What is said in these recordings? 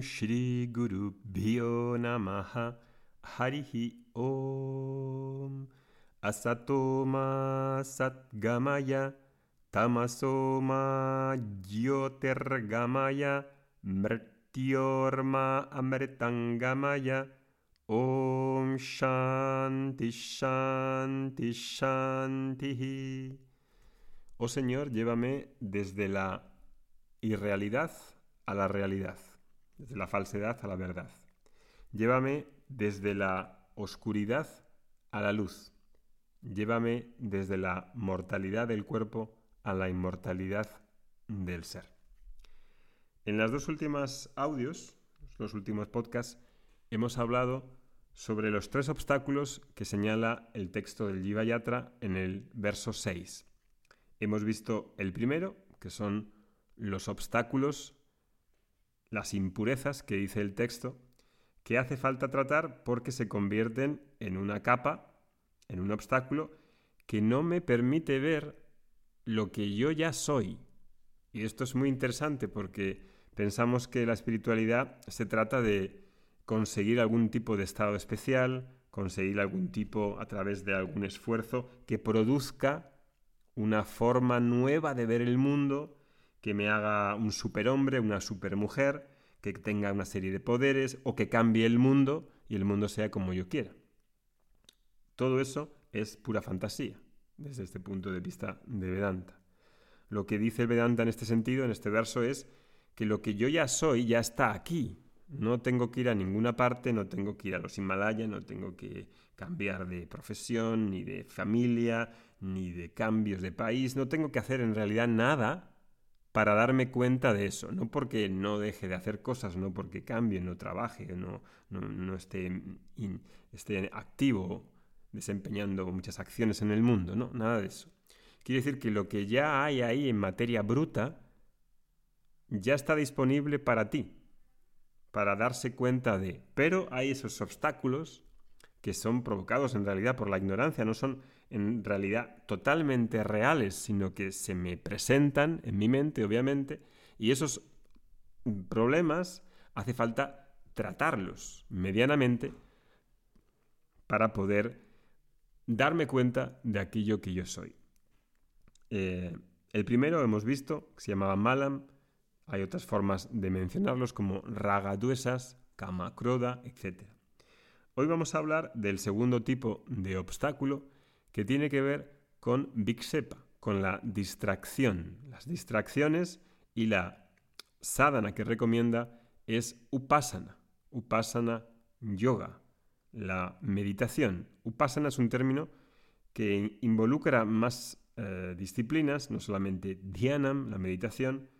Shri Guru Bhyo Namaha. Harihi Om. Asatoma Satgamaya. Tamasoma Jyotirgamaya Mrityorma Amritangamaya. Om Shanti Shanti Shanti. Oh Señor, llévame desde la irrealidad a la realidad, desde la falsedad a la verdad. Llévame desde la oscuridad a la luz. Llévame desde la mortalidad del cuerpo a la inmortalidad del ser. En las dos últimas audios, los últimos podcasts, hemos hablado sobre los tres obstáculos que señala el texto del Jiva Yatra en el verso 6. Hemos visto el primero, que son los obstáculos, las impurezas que dice el texto, que hace falta tratar porque se convierten en una capa, en un obstáculo, que no me permite ver lo que yo ya soy. Y esto es muy interesante porque pensamos que la espiritualidad se trata de conseguir algún tipo de estado especial, conseguir algún tipo a través de algún esfuerzo que produzca una forma nueva de ver el mundo, que me haga un superhombre, una supermujer, que tenga una serie de poderes o que cambie el mundo y el mundo sea como yo quiera. Todo eso es pura fantasía desde este punto de vista de Vedanta. Lo que dice Vedanta en este sentido, en este verso, es que lo que yo ya soy ya está aquí. No tengo que ir a ninguna parte, no tengo que ir a los Himalayas, no tengo que cambiar de profesión, ni de familia, ni de cambios de país, no tengo que hacer en realidad nada para darme cuenta de eso, no porque no deje de hacer cosas, no porque cambie, no trabaje, no, no, esté, esté activo desempeñando muchas acciones en el mundo, no, nada de eso. Quiere decir que lo que ya hay ahí en materia bruta ya está disponible para ti, para darse cuenta de, pero hay esos obstáculos que son provocados en realidad por la ignorancia, no son en realidad totalmente reales, sino que se me presentan en mi mente, obviamente, y esos problemas hace falta tratarlos medianamente para poder darme cuenta de aquello que yo soy. Eh, el primero hemos visto, que se llamaba Malam, hay otras formas de mencionarlos como Ragaduesas, Kamakroda, etc. Hoy vamos a hablar del segundo tipo de obstáculo que tiene que ver con Viksepa, con la distracción. Las distracciones y la sadhana que recomienda es Upasana, Upasana Yoga, la meditación. Upasana es un término que involucra más eh, disciplinas, no solamente dhyanam, la meditación,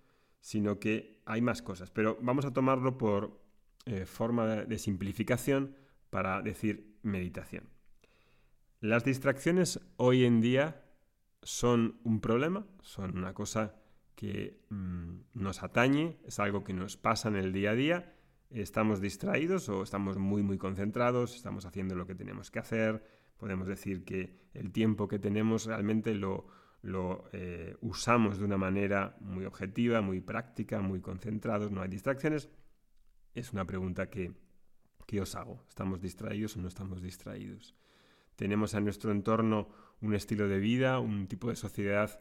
sino que hay más cosas. Pero vamos a tomarlo por eh, forma de simplificación para decir meditación. Las distracciones hoy en día son un problema, son una cosa que mm, nos atañe, es algo que nos pasa en el día a día, estamos distraídos o estamos muy muy concentrados, estamos haciendo lo que tenemos que hacer, podemos decir que el tiempo que tenemos realmente lo, eh, usamos de una manera muy objetiva, muy práctica, muy concentrados, no hay distracciones. Es una pregunta que ¿Qué os hago? ¿Estamos distraídos o no estamos distraídos? Tenemos a nuestro entorno un estilo de vida, un tipo de sociedad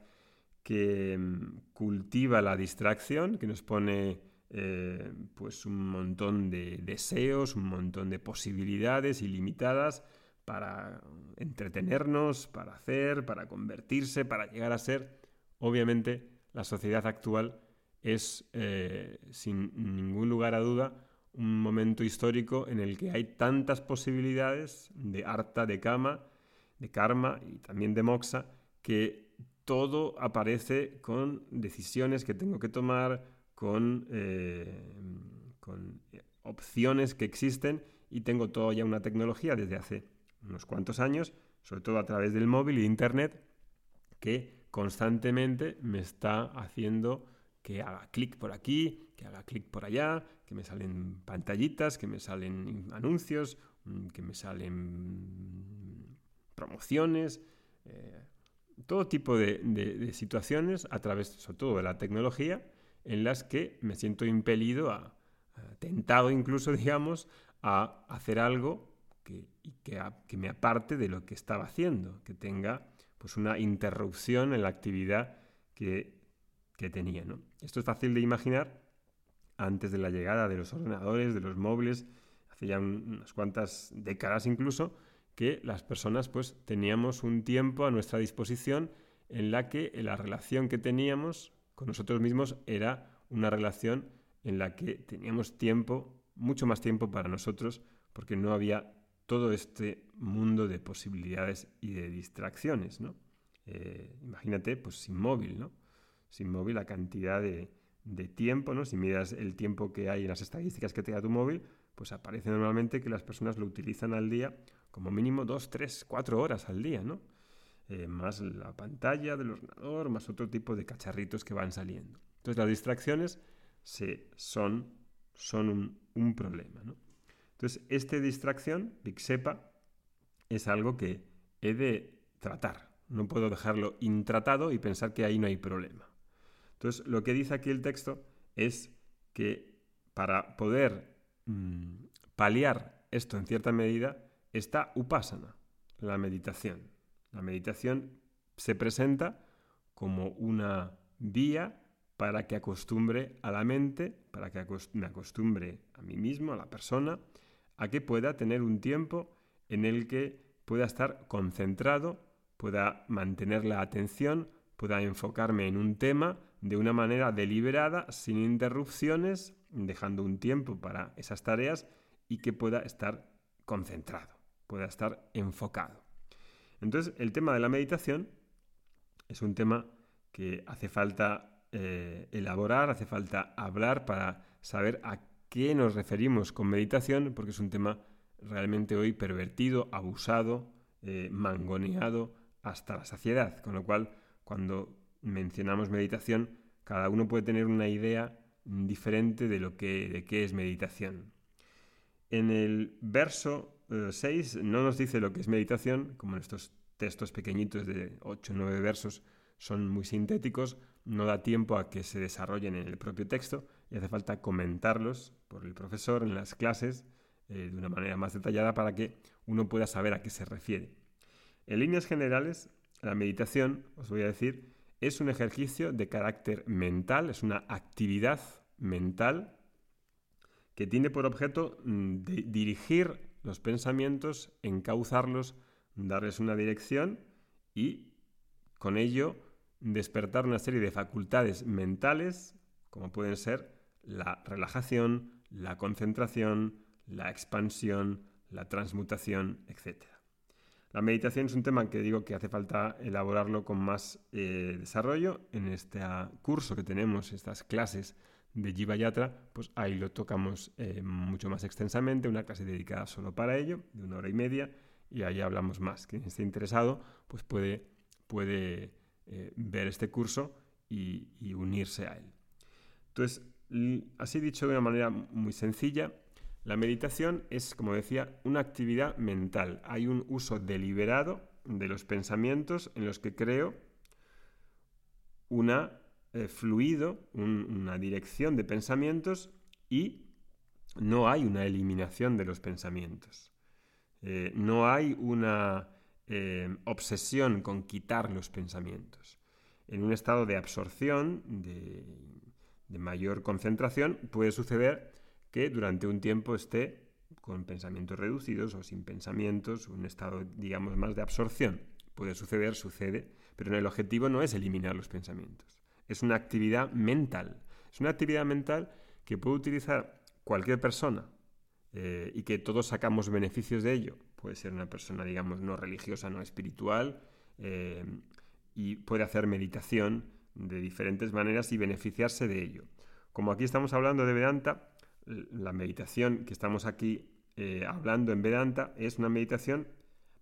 que mm, cultiva la distracción, que nos pone eh, pues un montón de deseos, un montón de posibilidades ilimitadas para entretenernos, para hacer, para convertirse, para llegar a ser. Obviamente, la sociedad actual es, eh, sin ningún lugar a duda, un momento histórico en el que hay tantas posibilidades de harta, de kama, de karma y también de moxa, que todo aparece con decisiones que tengo que tomar, con, eh, con opciones que existen y tengo todo ya una tecnología desde hace unos cuantos años, sobre todo a través del móvil y Internet, que constantemente me está haciendo que haga clic por aquí, que haga clic por allá, que me salen pantallitas, que me salen anuncios, mm, que me salen promociones, eh, todo tipo de, situaciones a través, sobre todo, de la tecnología, en las que me siento impelido tentado incluso, digamos, a hacer algo que, que, me aparte de lo que estaba haciendo, que tenga pues una interrupción en la actividad que, tenía. Esto es fácil de imaginar antes de la llegada de los ordenadores, de los móviles, hace ya unas cuantas décadas incluso, que las personas pues teníamos un tiempo a nuestra disposición en la que la relación que teníamos con nosotros mismos era una relación en la que teníamos tiempo, mucho más tiempo para nosotros, porque no había todo este mundo de posibilidades y de distracciones, ¿no? Eh, imagínate, pues sin móvil, ¿no? Sin móvil la cantidad de, de, tiempo, ¿no? Si miras el tiempo que hay en las estadísticas que te da tu móvil, pues aparece normalmente que las personas lo utilizan al día como mínimo dos, tres, cuatro horas al día, ¿no? Eh, más la pantalla del ordenador, más otro tipo de cacharritos que van saliendo. Entonces las distracciones se, son, son un, problema. ¿no? Entonces, esta distracción, Sepa, es algo que he de tratar. No puedo dejarlo intratado y pensar que ahí no hay problema. Entonces, lo que dice aquí el texto es que para poder mm, paliar esto en cierta medida está upasana, la meditación. La meditación se presenta como una vía para que acostumbre a la mente, para que me acostumbre a mí mismo, a la persona, a que pueda tener un tiempo en el que pueda estar concentrado, pueda mantener la atención, pueda enfocarme en un tema de una manera deliberada, sin interrupciones, dejando un tiempo para esas tareas y que pueda estar concentrado, pueda estar enfocado. Entonces, el tema de la meditación es un tema que hace falta eh, elaborar, hace falta hablar para saber a qué nos referimos con meditación, porque es un tema realmente hoy pervertido, abusado, eh, mangoneado hasta la saciedad. Con lo cual, cuando mencionamos meditación, cada uno puede tener una idea diferente de lo que de qué es meditación. En el verso 6 eh, no nos dice lo que es meditación, como en estos textos pequeñitos de 8 o 9 versos son muy sintéticos, no da tiempo a que se desarrollen en el propio texto y hace falta comentarlos por el profesor en las clases eh, de una manera más detallada para que uno pueda saber a qué se refiere. En líneas generales, la meditación, os voy a decir, es un ejercicio de carácter mental, es una actividad mental que tiene por objeto mm, dirigir los pensamientos, encauzarlos, darles una dirección y con ello despertar una serie de facultades mentales, como pueden ser la relajación, la concentración, la expansión, la transmutación, etc. La meditación es un tema que digo que hace falta elaborarlo con más eh, desarrollo. En este curso que tenemos, estas clases de Jiva Yatra, pues ahí lo tocamos eh, mucho más extensamente, una clase dedicada solo para ello, de una hora y media, y ahí hablamos más. Quien esté interesado, pues puede, puede eh, ver este curso y, unirse a él. Entonces, así dicho de una manera muy sencilla, la meditación es, como decía, una actividad mental. Hay un uso deliberado de los pensamientos en los que creo una eh, fluido, una dirección de pensamientos y no hay una eliminación de los pensamientos. Eh, no hay una eh, obsesión con quitar los pensamientos. En un estado de absorción, de, mayor concentración, puede suceder que durante un tiempo esté con pensamientos reducidos o sin pensamientos, un estado, digamos, más de absorción. Puede suceder, sucede, pero el objetivo no es eliminar los pensamientos. Es una actividad mental. Es una actividad mental que puede utilizar cualquier persona eh, y que todos sacamos beneficios de ello puede ser una persona, digamos, no religiosa, no espiritual, eh, y puede hacer meditación de diferentes maneras y beneficiarse de ello. Como aquí estamos hablando de Vedanta, la meditación que estamos aquí eh, hablando en Vedanta es una meditación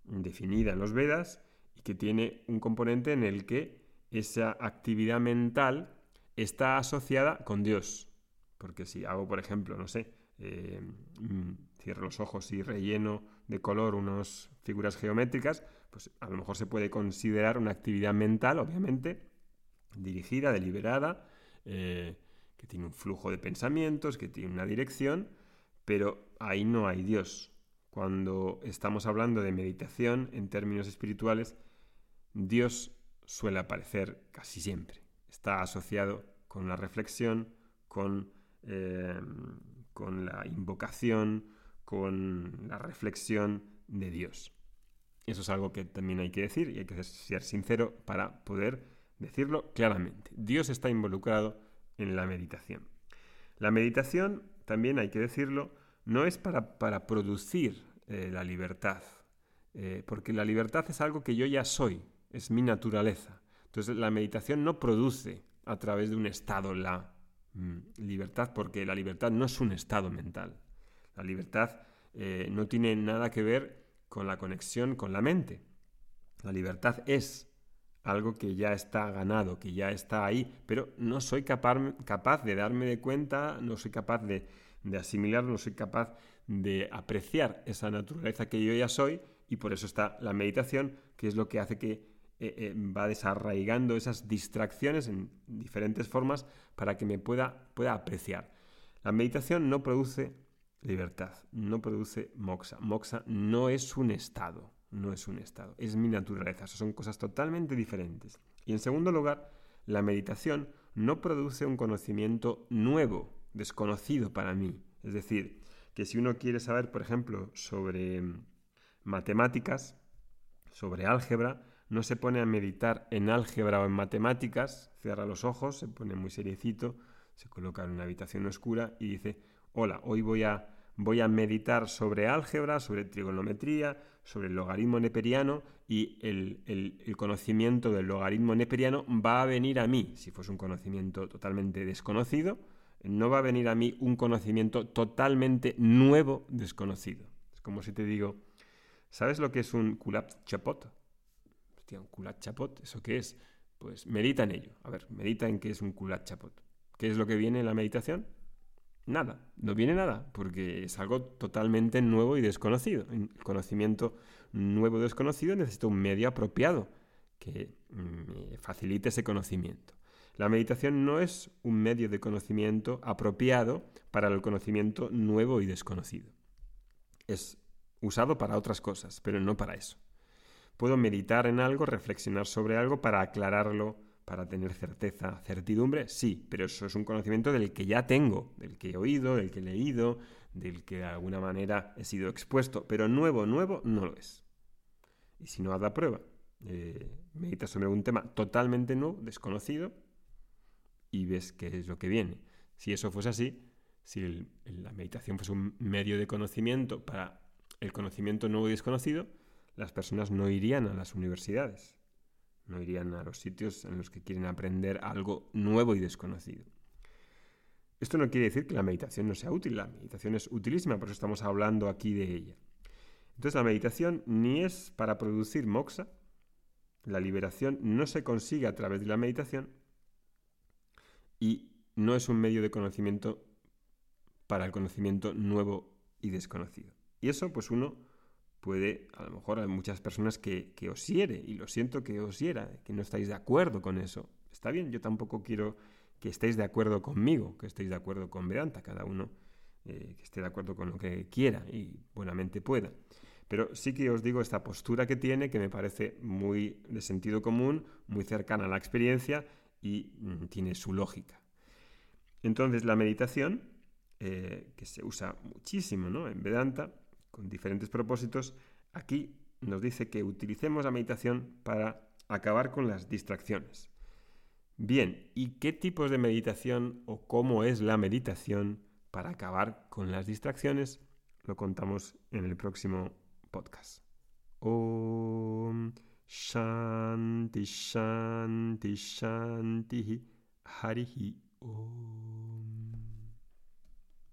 definida en los Vedas y que tiene un componente en el que esa actividad mental está asociada con Dios. Porque si hago, por ejemplo, no sé, eh, mm, cierro los ojos y relleno de color unas figuras geométricas, pues a lo mejor se puede considerar una actividad mental, obviamente, dirigida, deliberada, eh, tiene un flujo de pensamientos, que tiene una dirección, pero ahí no hay Dios. Cuando estamos hablando de meditación en términos espirituales, Dios suele aparecer casi siempre. Está asociado con la reflexión, con, eh, con la invocación, con la reflexión de Dios. Eso es algo que también hay que decir y hay que ser sincero para poder decirlo claramente. Dios está involucrado en la meditación. La meditación, también hay que decirlo, no es para, para producir eh, la libertad, eh, porque la libertad es algo que yo ya soy, es mi naturaleza. Entonces la meditación no produce a través de un estado la mm, libertad, porque la libertad no es un estado mental. La libertad eh, no tiene nada que ver con la conexión con la mente. La libertad es algo que ya está ganado, que ya está ahí, pero no soy capaz, de darme de cuenta, no soy capaz de, de no soy capaz de apreciar esa naturaleza que yo ya soy y por eso está la meditación, que es lo que hace que eh, eh, va desarraigando esas distracciones en diferentes formas para que me pueda, pueda apreciar. La meditación no produce libertad, no produce moxa. Moxa no es un estado, no es un estado, es mi naturaleza. son cosas totalmente diferentes. Y en segundo lugar, la meditación no produce un conocimiento nuevo, desconocido para mí. Es decir, que si uno quiere saber, por ejemplo, sobre matemáticas, sobre álgebra, no se pone a meditar en álgebra o en matemáticas, cierra los ojos, se pone muy seriecito, se coloca en una habitación oscura y dice, hola, hoy voy a, voy a meditar sobre álgebra, sobre trigonometría, sobre el logaritmo neperiano y el, el, conocimiento del logaritmo neperiano va a venir a mí, si fuese un conocimiento totalmente desconocido, no va a venir a mí un conocimiento totalmente nuevo, desconocido. Es como si te digo, ¿sabes lo que es un kulat chapot? Hostia, un kulat chapot, ¿eso qué es? Pues medita en ello. A ver, medita en qué es un kulat chapot. ¿Qué es lo que viene en la meditación? Nada, no viene nada, porque es algo totalmente nuevo y desconocido. Conocimiento nuevo y desconocido necesita un medio apropiado que facilite ese conocimiento. La meditación no es un medio de conocimiento apropiado para el conocimiento nuevo y desconocido. Es usado para otras cosas, pero no para eso. Puedo meditar en algo, reflexionar sobre algo para aclararlo, para tener certeza, certidumbre, sí, pero eso es un conocimiento del que ya tengo, del que he oído, del que he leído, del que de alguna manera he sido expuesto, pero nuevo, nuevo no lo es. Y si no, haz la prueba. Eh, medita sobre un tema totalmente nuevo, desconocido, y ves qué es lo que viene. Si eso fuese así, si la meditación fuese un medio de conocimiento para el conocimiento nuevo y desconocido, las personas no irían a las universidades, no irían a los sitios en los que quieren aprender algo nuevo y desconocido. Esto no quiere decir que la meditación no sea útil, la meditación es utilísima, por eso estamos hablando aquí de ella. Entonces la meditación ni es para producir moxa, la liberación no se consigue a través de la meditación, y no es un medio de conocimiento para el conocimiento nuevo y desconocido. Y eso, pues uno puede, a lo mejor hay muchas personas que, os hiere, y lo siento que os hiera, que no estáis de acuerdo con eso. Está bien, yo tampoco quiero que estéis de acuerdo conmigo, que estéis de acuerdo con Vedanta, cada uno eh, que esté de acuerdo con lo que quiera y buenamente pueda. Pero sí que os digo esta postura que tiene, que me parece muy de sentido común, muy cercana a la experiencia y mm, tiene su lógica. Entonces la meditación, eh, que se usa muchísimo ¿no? en Vedanta, con diferentes propósitos, aquí nos dice que utilicemos la meditación para acabar con las distracciones. Bien, ¿y qué tipos de meditación o cómo es la meditación para acabar con las distracciones? Lo contamos en el próximo podcast. Om Shanti Shanti Shanti Harihi Om